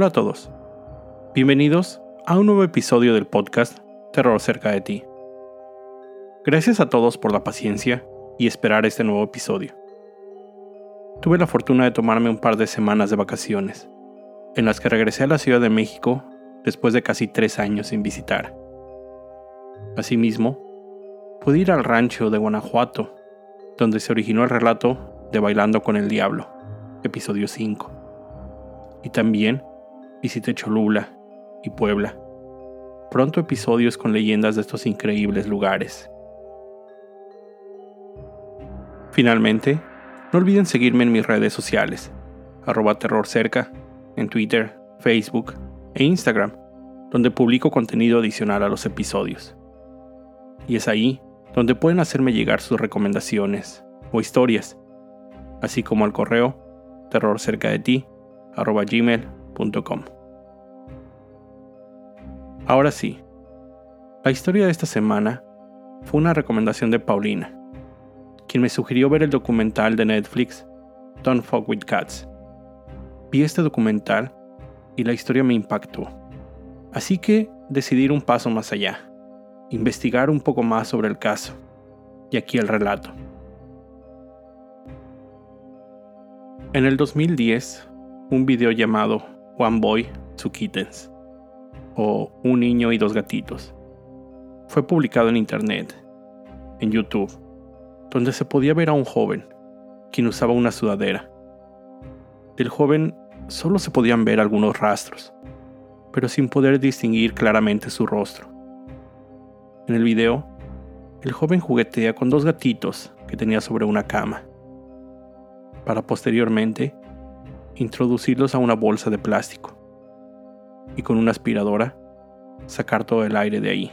Hola a todos. Bienvenidos a un nuevo episodio del podcast Terror cerca de ti. Gracias a todos por la paciencia y esperar este nuevo episodio. Tuve la fortuna de tomarme un par de semanas de vacaciones, en las que regresé a la Ciudad de México después de casi tres años sin visitar. Asimismo, pude ir al rancho de Guanajuato, donde se originó el relato de Bailando con el Diablo, episodio 5. Y también visité Cholula y Puebla. Pronto episodios con leyendas de estos increíbles lugares. Finalmente, no olviden seguirme en mis redes sociales, arroba terrorcerca, en Twitter, Facebook e Instagram, donde publico contenido adicional a los episodios. Y es ahí donde pueden hacerme llegar sus recomendaciones o historias, así como al correo Ahora sí, la historia de esta semana fue una recomendación de Paulina, quien me sugirió ver el documental de Netflix Don't Fuck with Cats. Vi este documental y la historia me impactó, así que decidí ir un paso más allá investigar un poco más sobre el caso. Y aquí el relato. En el 2010, un video llamado One Boy, Two Kittens, o Un niño y dos gatitos, fue publicado en Internet, en YouTube, donde se podía ver a un joven, quien usaba una sudadera. Del joven solo se podían ver algunos rastros, pero sin poder distinguir claramente su rostro. En el video, el joven juguetea con dos gatitos que tenía sobre una cama, para posteriormente introducirlos a una bolsa de plástico y con una aspiradora sacar todo el aire de ahí,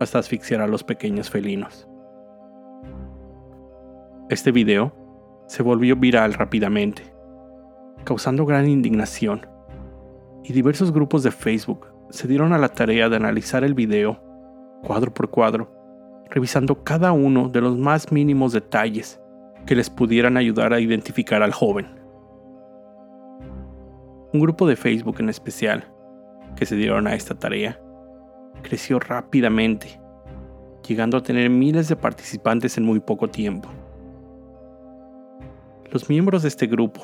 hasta asfixiar a los pequeños felinos. Este video se volvió viral rápidamente, causando gran indignación, y diversos grupos de Facebook se dieron a la tarea de analizar el video cuadro por cuadro, revisando cada uno de los más mínimos detalles que les pudieran ayudar a identificar al joven. Un grupo de Facebook en especial, que se dieron a esta tarea, creció rápidamente, llegando a tener miles de participantes en muy poco tiempo. Los miembros de este grupo,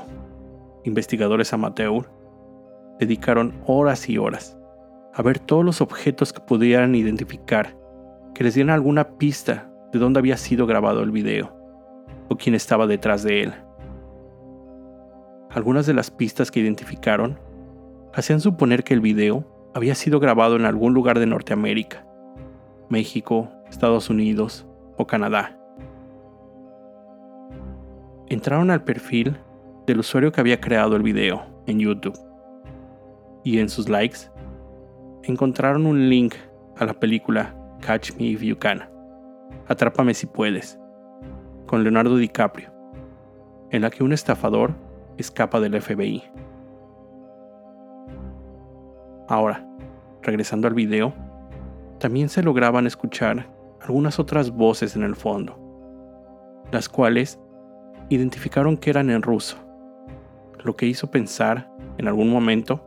investigadores amateur, dedicaron horas y horas a ver todos los objetos que pudieran identificar, que les dieran alguna pista de dónde había sido grabado el video o quién estaba detrás de él. Algunas de las pistas que identificaron hacían suponer que el video había sido grabado en algún lugar de Norteamérica, México, Estados Unidos o Canadá. Entraron al perfil del usuario que había creado el video en YouTube y en sus likes encontraron un link a la película Catch Me If You Can, Atrápame si puedes, con Leonardo DiCaprio, en la que un estafador escapa del FBI. Ahora, regresando al video, también se lograban escuchar algunas otras voces en el fondo, las cuales identificaron que eran en ruso, lo que hizo pensar en algún momento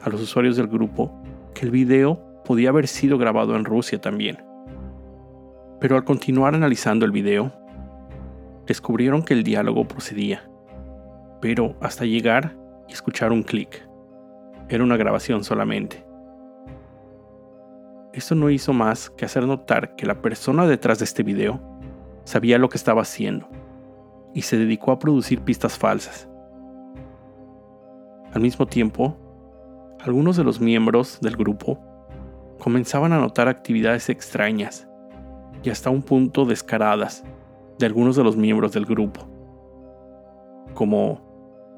a los usuarios del grupo que el video podía haber sido grabado en Rusia también. Pero al continuar analizando el video, descubrieron que el diálogo procedía, pero hasta llegar y escuchar un clic. Era una grabación solamente. Esto no hizo más que hacer notar que la persona detrás de este video sabía lo que estaba haciendo y se dedicó a producir pistas falsas. Al mismo tiempo, algunos de los miembros del grupo comenzaban a notar actividades extrañas y hasta un punto descaradas de algunos de los miembros del grupo, como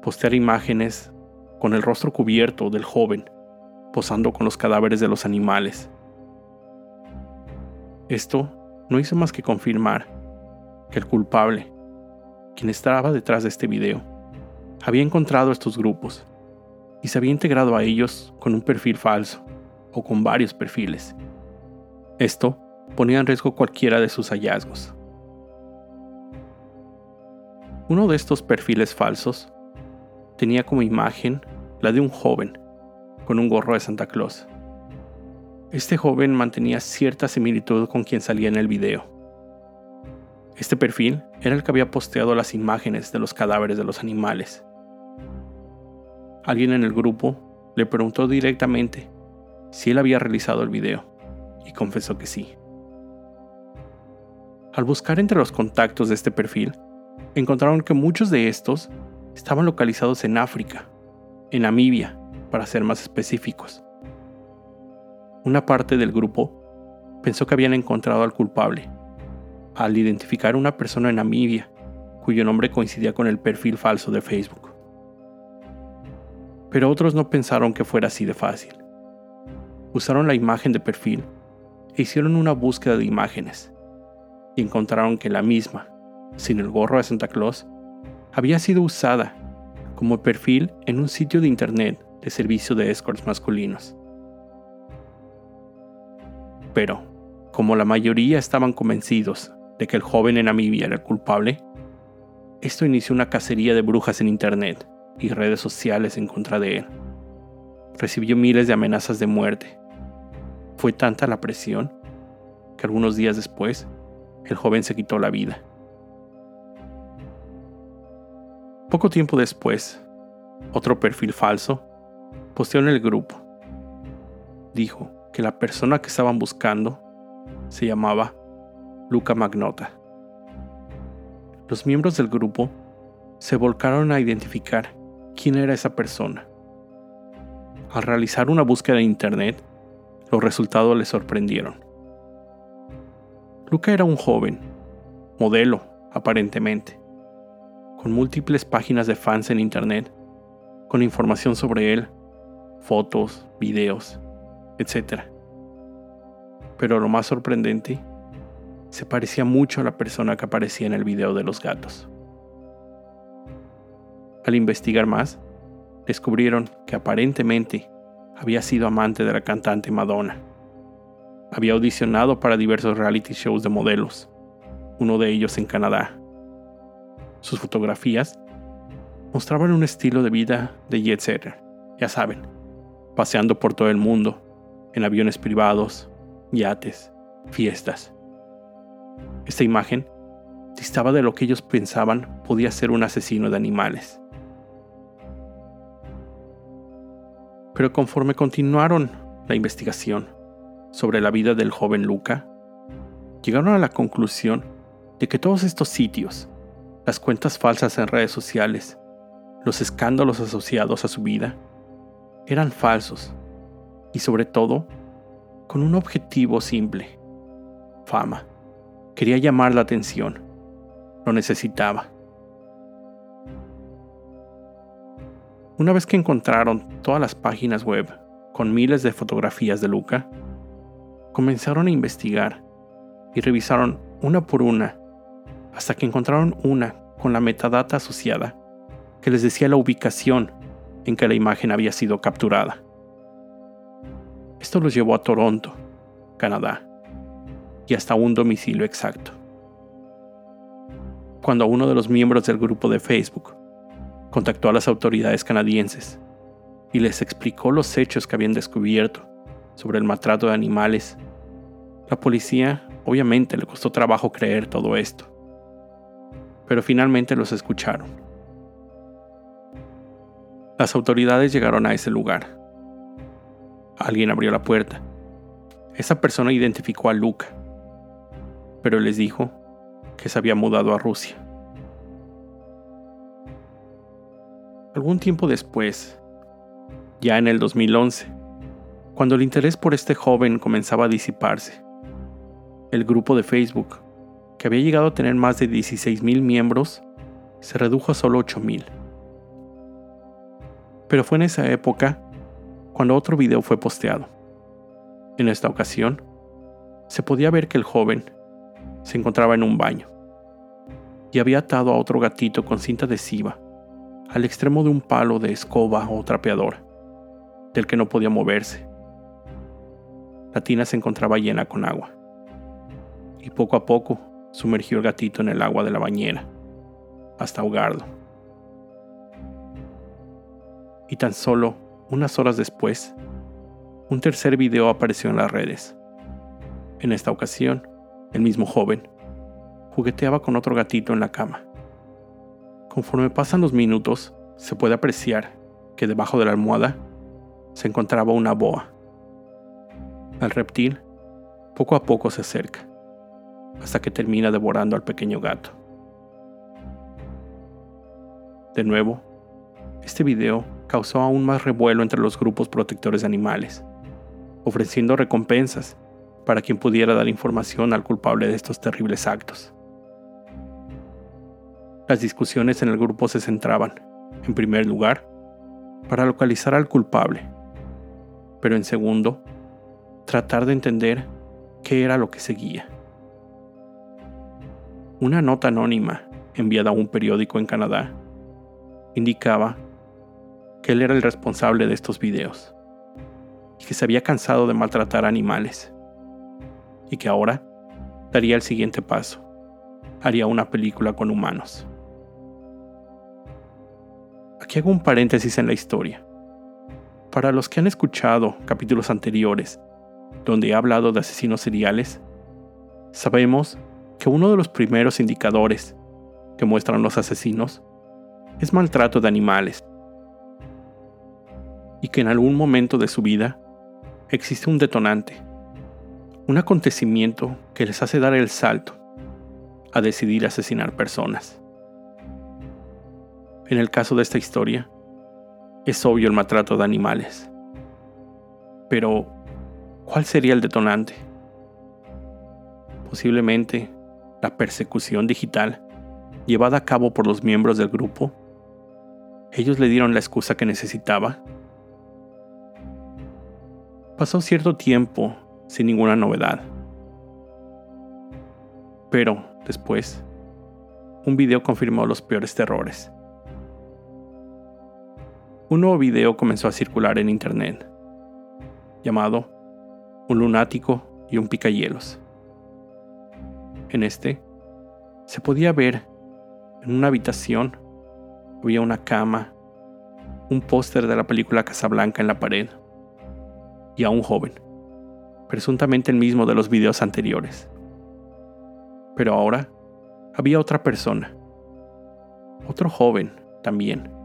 postear imágenes con el rostro cubierto del joven posando con los cadáveres de los animales. Esto no hizo más que confirmar que el culpable, quien estaba detrás de este video, había encontrado estos grupos y se había integrado a ellos con un perfil falso o con varios perfiles. Esto ponía en riesgo cualquiera de sus hallazgos. Uno de estos perfiles falsos tenía como imagen la de un joven con un gorro de Santa Claus. Este joven mantenía cierta similitud con quien salía en el video. Este perfil era el que había posteado las imágenes de los cadáveres de los animales. Alguien en el grupo le preguntó directamente si él había realizado el video y confesó que sí. Al buscar entre los contactos de este perfil, encontraron que muchos de estos estaban localizados en África, en Namibia, para ser más específicos. Una parte del grupo pensó que habían encontrado al culpable, al identificar una persona en Namibia cuyo nombre coincidía con el perfil falso de Facebook. Pero otros no pensaron que fuera así de fácil. Usaron la imagen de perfil e hicieron una búsqueda de imágenes y encontraron que la misma, sin el gorro de Santa Claus, había sido usada como perfil en un sitio de internet de servicio de escorts masculinos. Pero, como la mayoría estaban convencidos de que el joven en Namibia era el culpable, esto inició una cacería de brujas en internet y redes sociales en contra de él. Recibió miles de amenazas de muerte. Fue tanta la presión que algunos días después el joven se quitó la vida. Poco tiempo después, otro perfil falso posteó en el grupo. Dijo que la persona que estaban buscando se llamaba Luca Magnota. Los miembros del grupo se volcaron a identificar quién era esa persona. Al realizar una búsqueda en Internet, los resultados les sorprendieron. Luca era un joven, modelo, aparentemente, con múltiples páginas de fans en Internet, con información sobre él, fotos, videos, etc. Pero lo más sorprendente, se parecía mucho a la persona que aparecía en el video de los gatos. Al investigar más, descubrieron que aparentemente había sido amante de la cantante Madonna había audicionado para diversos reality shows de modelos, uno de ellos en Canadá. Sus fotografías mostraban un estilo de vida de jet setter, ya saben, paseando por todo el mundo, en aviones privados, yates, fiestas. Esta imagen distaba de lo que ellos pensaban podía ser un asesino de animales. Pero conforme continuaron la investigación, sobre la vida del joven Luca, llegaron a la conclusión de que todos estos sitios, las cuentas falsas en redes sociales, los escándalos asociados a su vida, eran falsos y sobre todo con un objetivo simple, fama. Quería llamar la atención, lo necesitaba. Una vez que encontraron todas las páginas web con miles de fotografías de Luca, comenzaron a investigar y revisaron una por una hasta que encontraron una con la metadata asociada que les decía la ubicación en que la imagen había sido capturada. Esto los llevó a Toronto, Canadá, y hasta un domicilio exacto. Cuando uno de los miembros del grupo de Facebook contactó a las autoridades canadienses y les explicó los hechos que habían descubierto sobre el maltrato de animales, la policía obviamente le costó trabajo creer todo esto, pero finalmente los escucharon. Las autoridades llegaron a ese lugar. Alguien abrió la puerta. Esa persona identificó a Luca, pero les dijo que se había mudado a Rusia. Algún tiempo después, ya en el 2011, cuando el interés por este joven comenzaba a disiparse. El grupo de Facebook, que había llegado a tener más de 16.000 miembros, se redujo a solo 8.000. Pero fue en esa época cuando otro video fue posteado. En esta ocasión, se podía ver que el joven se encontraba en un baño y había atado a otro gatito con cinta adhesiva al extremo de un palo de escoba o trapeador, del que no podía moverse la tina se encontraba llena con agua. Y poco a poco sumergió el gatito en el agua de la bañera, hasta ahogarlo. Y tan solo unas horas después, un tercer video apareció en las redes. En esta ocasión, el mismo joven jugueteaba con otro gatito en la cama. Conforme pasan los minutos, se puede apreciar que debajo de la almohada se encontraba una boa. Al reptil, poco a poco se acerca, hasta que termina devorando al pequeño gato. De nuevo, este video causó aún más revuelo entre los grupos protectores de animales, ofreciendo recompensas para quien pudiera dar información al culpable de estos terribles actos. Las discusiones en el grupo se centraban, en primer lugar, para localizar al culpable, pero en segundo, tratar de entender qué era lo que seguía. Una nota anónima enviada a un periódico en Canadá indicaba que él era el responsable de estos videos y que se había cansado de maltratar animales y que ahora daría el siguiente paso, haría una película con humanos. Aquí hago un paréntesis en la historia. Para los que han escuchado capítulos anteriores, donde he hablado de asesinos seriales, sabemos que uno de los primeros indicadores que muestran los asesinos es maltrato de animales y que en algún momento de su vida existe un detonante, un acontecimiento que les hace dar el salto a decidir asesinar personas. En el caso de esta historia, es obvio el maltrato de animales. Pero, ¿cuál sería el detonante? Posiblemente la persecución digital llevada a cabo por los miembros del grupo. Ellos le dieron la excusa que necesitaba. Pasó cierto tiempo sin ninguna novedad. Pero, después, un video confirmó los peores terrores un nuevo video comenzó a circular en internet, llamado Un lunático y un picahielos. En este, se podía ver en una habitación había una cama, un póster de la película Casablanca en la pared y a un joven, presuntamente el mismo de los videos anteriores. Pero ahora había otra persona, otro joven también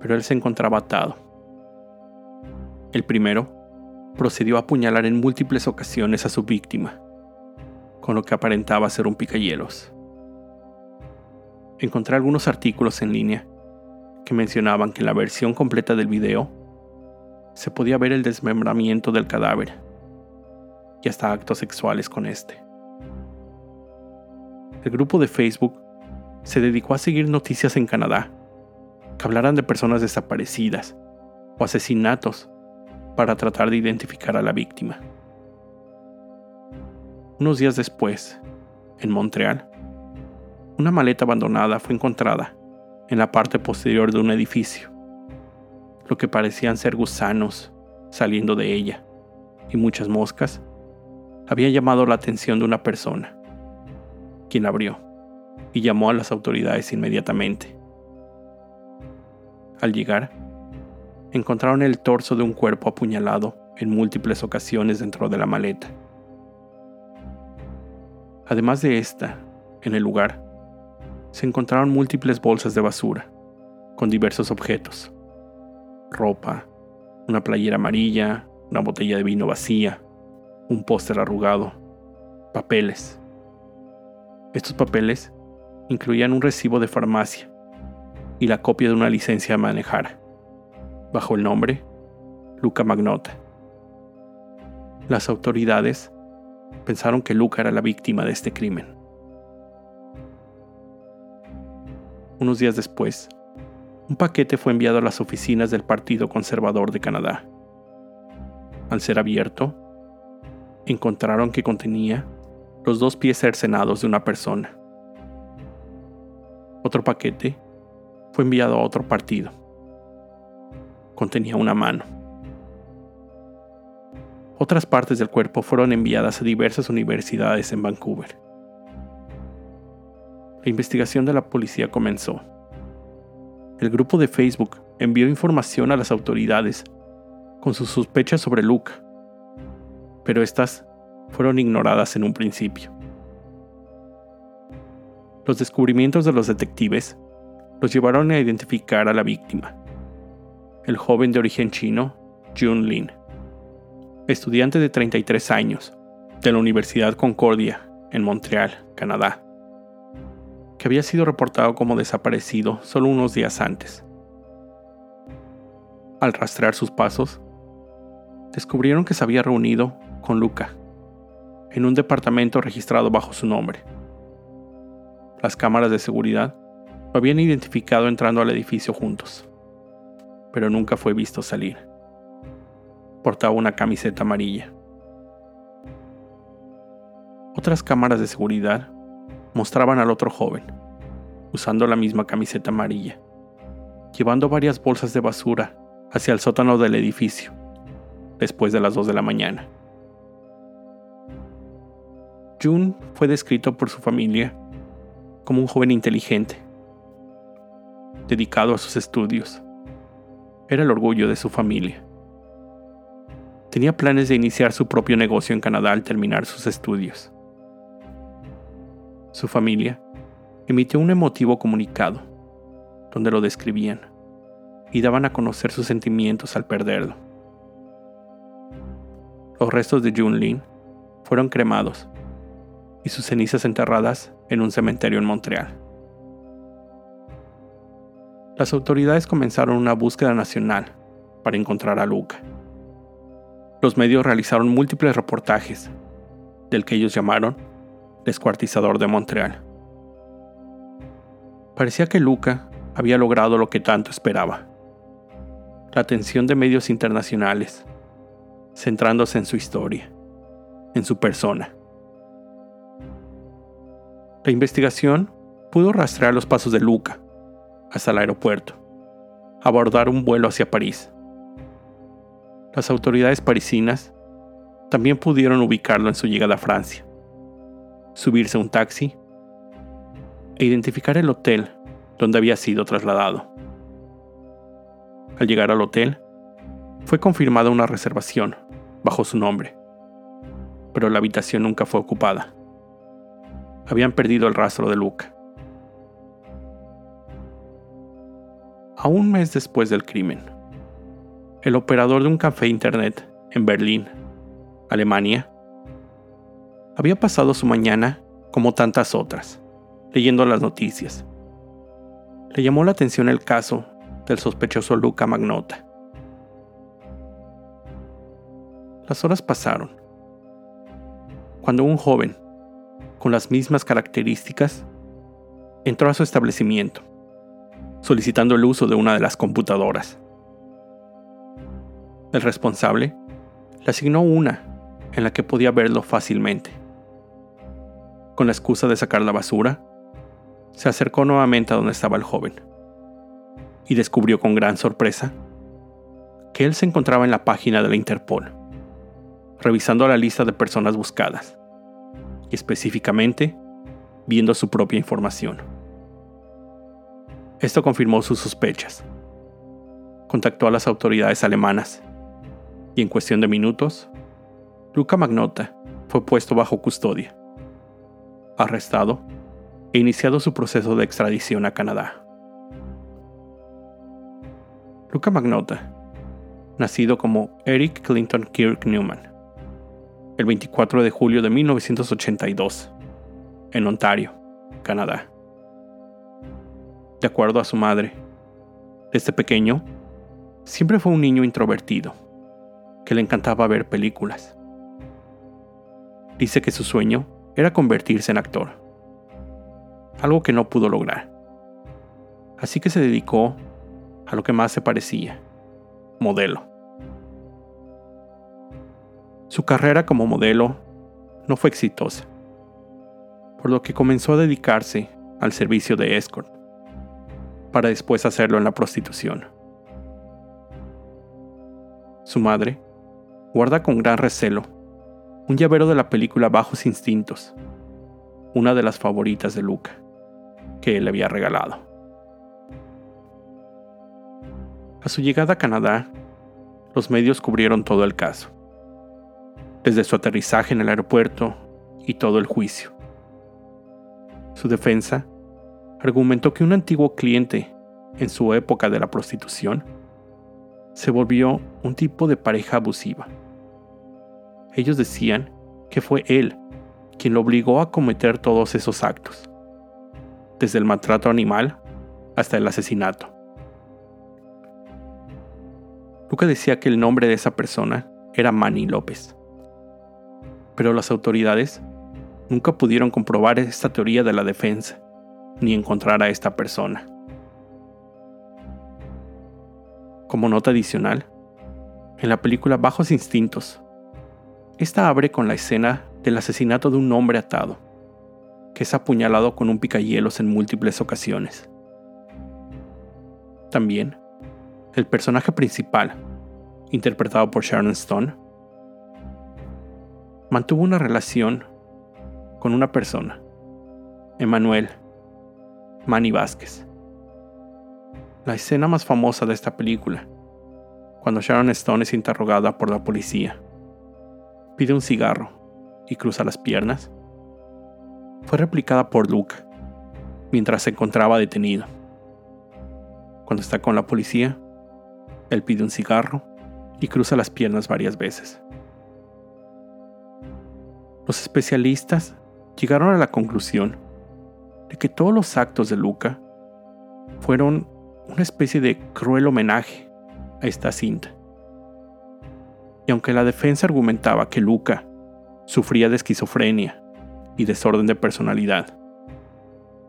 pero él se encontraba atado. El primero procedió a apuñalar en múltiples ocasiones a su víctima, con lo que aparentaba ser un picayelos. Encontré algunos artículos en línea que mencionaban que en la versión completa del video se podía ver el desmembramiento del cadáver y hasta actos sexuales con este. El grupo de Facebook se dedicó a seguir noticias en Canadá que hablaran de personas desaparecidas o asesinatos para tratar de identificar a la víctima. Unos días después, en Montreal, una maleta abandonada fue encontrada en la parte posterior de un edificio. Lo que parecían ser gusanos saliendo de ella y muchas moscas había llamado la atención de una persona, quien abrió y llamó a las autoridades inmediatamente. Al llegar, encontraron el torso de un cuerpo apuñalado en múltiples ocasiones dentro de la maleta. Además de esta, en el lugar, se encontraron múltiples bolsas de basura, con diversos objetos. Ropa, una playera amarilla, una botella de vino vacía, un póster arrugado, papeles. Estos papeles incluían un recibo de farmacia y la copia de una licencia a manejar, bajo el nombre Luca Magnota. Las autoridades pensaron que Luca era la víctima de este crimen. Unos días después, un paquete fue enviado a las oficinas del Partido Conservador de Canadá. Al ser abierto, encontraron que contenía los dos pies cercenados de una persona. Otro paquete fue enviado a otro partido. Contenía una mano. Otras partes del cuerpo fueron enviadas a diversas universidades en Vancouver. La investigación de la policía comenzó. El grupo de Facebook envió información a las autoridades con sus sospechas sobre Luca, pero estas fueron ignoradas en un principio. Los descubrimientos de los detectives los llevaron a identificar a la víctima, el joven de origen chino, Jun Lin, estudiante de 33 años de la Universidad Concordia en Montreal, Canadá, que había sido reportado como desaparecido solo unos días antes. Al rastrear sus pasos, descubrieron que se había reunido con Luca en un departamento registrado bajo su nombre. Las cámaras de seguridad lo habían identificado entrando al edificio juntos, pero nunca fue visto salir. Portaba una camiseta amarilla. Otras cámaras de seguridad mostraban al otro joven, usando la misma camiseta amarilla, llevando varias bolsas de basura hacia el sótano del edificio, después de las 2 de la mañana. Jun fue descrito por su familia como un joven inteligente, dedicado a sus estudios. Era el orgullo de su familia. Tenía planes de iniciar su propio negocio en Canadá al terminar sus estudios. Su familia emitió un emotivo comunicado donde lo describían y daban a conocer sus sentimientos al perderlo. Los restos de Jun Lin fueron cremados y sus cenizas enterradas en un cementerio en Montreal. Las autoridades comenzaron una búsqueda nacional para encontrar a Luca. Los medios realizaron múltiples reportajes, del que ellos llamaron descuartizador de Montreal. Parecía que Luca había logrado lo que tanto esperaba. La atención de medios internacionales, centrándose en su historia, en su persona. La investigación pudo rastrear los pasos de Luca hasta el aeropuerto, abordar un vuelo hacia París. Las autoridades parisinas también pudieron ubicarlo en su llegada a Francia, subirse a un taxi e identificar el hotel donde había sido trasladado. Al llegar al hotel, fue confirmada una reservación bajo su nombre, pero la habitación nunca fue ocupada habían perdido el rastro de Luca. A un mes después del crimen, el operador de un café internet en Berlín, Alemania, había pasado su mañana como tantas otras, leyendo las noticias. Le llamó la atención el caso del sospechoso Luca Magnota. Las horas pasaron. Cuando un joven con las mismas características, entró a su establecimiento, solicitando el uso de una de las computadoras. El responsable le asignó una en la que podía verlo fácilmente. Con la excusa de sacar la basura, se acercó nuevamente a donde estaba el joven y descubrió con gran sorpresa que él se encontraba en la página de la Interpol, revisando la lista de personas buscadas y específicamente viendo su propia información. Esto confirmó sus sospechas. Contactó a las autoridades alemanas y en cuestión de minutos, Luca Magnota fue puesto bajo custodia, arrestado e iniciado su proceso de extradición a Canadá. Luca Magnota, nacido como Eric Clinton Kirk Newman, el 24 de julio de 1982, en Ontario, Canadá. De acuerdo a su madre, desde pequeño, siempre fue un niño introvertido, que le encantaba ver películas. Dice que su sueño era convertirse en actor, algo que no pudo lograr. Así que se dedicó a lo que más se parecía, modelo. Su carrera como modelo no fue exitosa, por lo que comenzó a dedicarse al servicio de escort, para después hacerlo en la prostitución. Su madre guarda con gran recelo un llavero de la película Bajos Instintos, una de las favoritas de Luca, que él le había regalado. A su llegada a Canadá, los medios cubrieron todo el caso, desde su aterrizaje en el aeropuerto y todo el juicio. Su defensa argumentó que un antiguo cliente en su época de la prostitución se volvió un tipo de pareja abusiva. Ellos decían que fue él quien lo obligó a cometer todos esos actos, desde el maltrato animal hasta el asesinato. Luca decía que el nombre de esa persona era Manny López. Pero las autoridades nunca pudieron comprobar esta teoría de la defensa, ni encontrar a esta persona. Como nota adicional, en la película Bajos Instintos, esta abre con la escena del asesinato de un hombre atado, que es apuñalado con un picahielos en múltiples ocasiones. También el personaje principal, interpretado por Sharon Stone, mantuvo una relación con una persona, Emanuel Manny Vázquez. La escena más famosa de esta película, cuando Sharon Stone es interrogada por la policía, pide un cigarro y cruza las piernas, fue replicada por Luke mientras se encontraba detenido. Cuando está con la policía, él pide un cigarro y cruza las piernas varias veces. Los especialistas llegaron a la conclusión de que todos los actos de Luca fueron una especie de cruel homenaje a esta cinta. Y aunque la defensa argumentaba que Luca sufría de esquizofrenia y desorden de personalidad,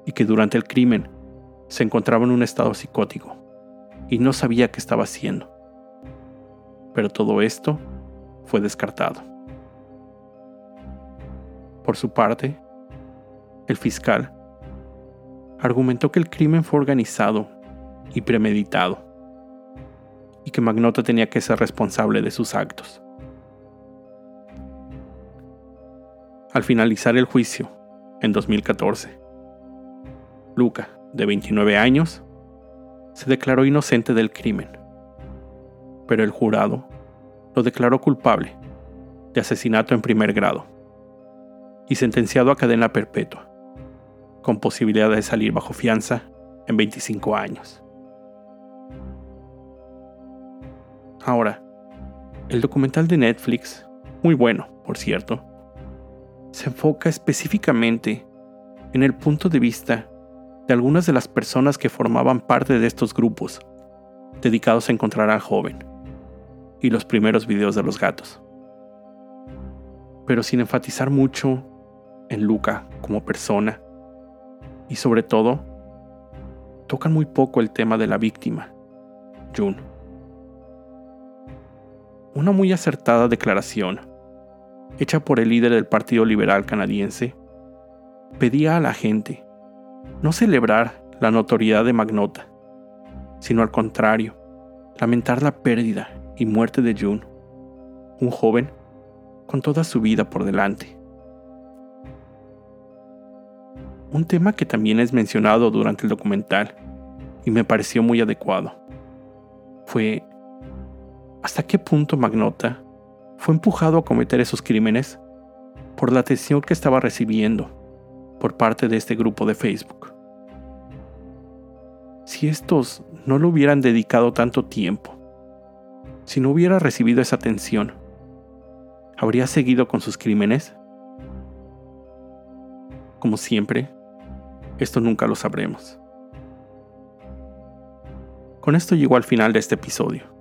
y que durante el crimen se encontraba en un estado psicótico, y no sabía qué estaba haciendo. Pero todo esto fue descartado. Por su parte, el fiscal argumentó que el crimen fue organizado y premeditado, y que Magnota tenía que ser responsable de sus actos. Al finalizar el juicio, en 2014, Luca, de 29 años, se declaró inocente del crimen, pero el jurado lo declaró culpable de asesinato en primer grado y sentenciado a cadena perpetua, con posibilidad de salir bajo fianza en 25 años. Ahora, el documental de Netflix, muy bueno, por cierto, se enfoca específicamente en el punto de vista de algunas de las personas que formaban parte de estos grupos, dedicados a encontrar al joven, y los primeros videos de los gatos. Pero sin enfatizar mucho en Luca como persona, y sobre todo, tocan muy poco el tema de la víctima, June. Una muy acertada declaración, hecha por el líder del Partido Liberal canadiense, pedía a la gente no celebrar la notoriedad de Magnota, sino al contrario, lamentar la pérdida y muerte de June, un joven con toda su vida por delante. Un tema que también es mencionado durante el documental y me pareció muy adecuado fue hasta qué punto Magnota fue empujado a cometer esos crímenes por la atención que estaba recibiendo por parte de este grupo de Facebook. Si estos no lo hubieran dedicado tanto tiempo, si no hubiera recibido esa atención, ¿habría seguido con sus crímenes? Como siempre, esto nunca lo sabremos. Con esto llego al final de este episodio.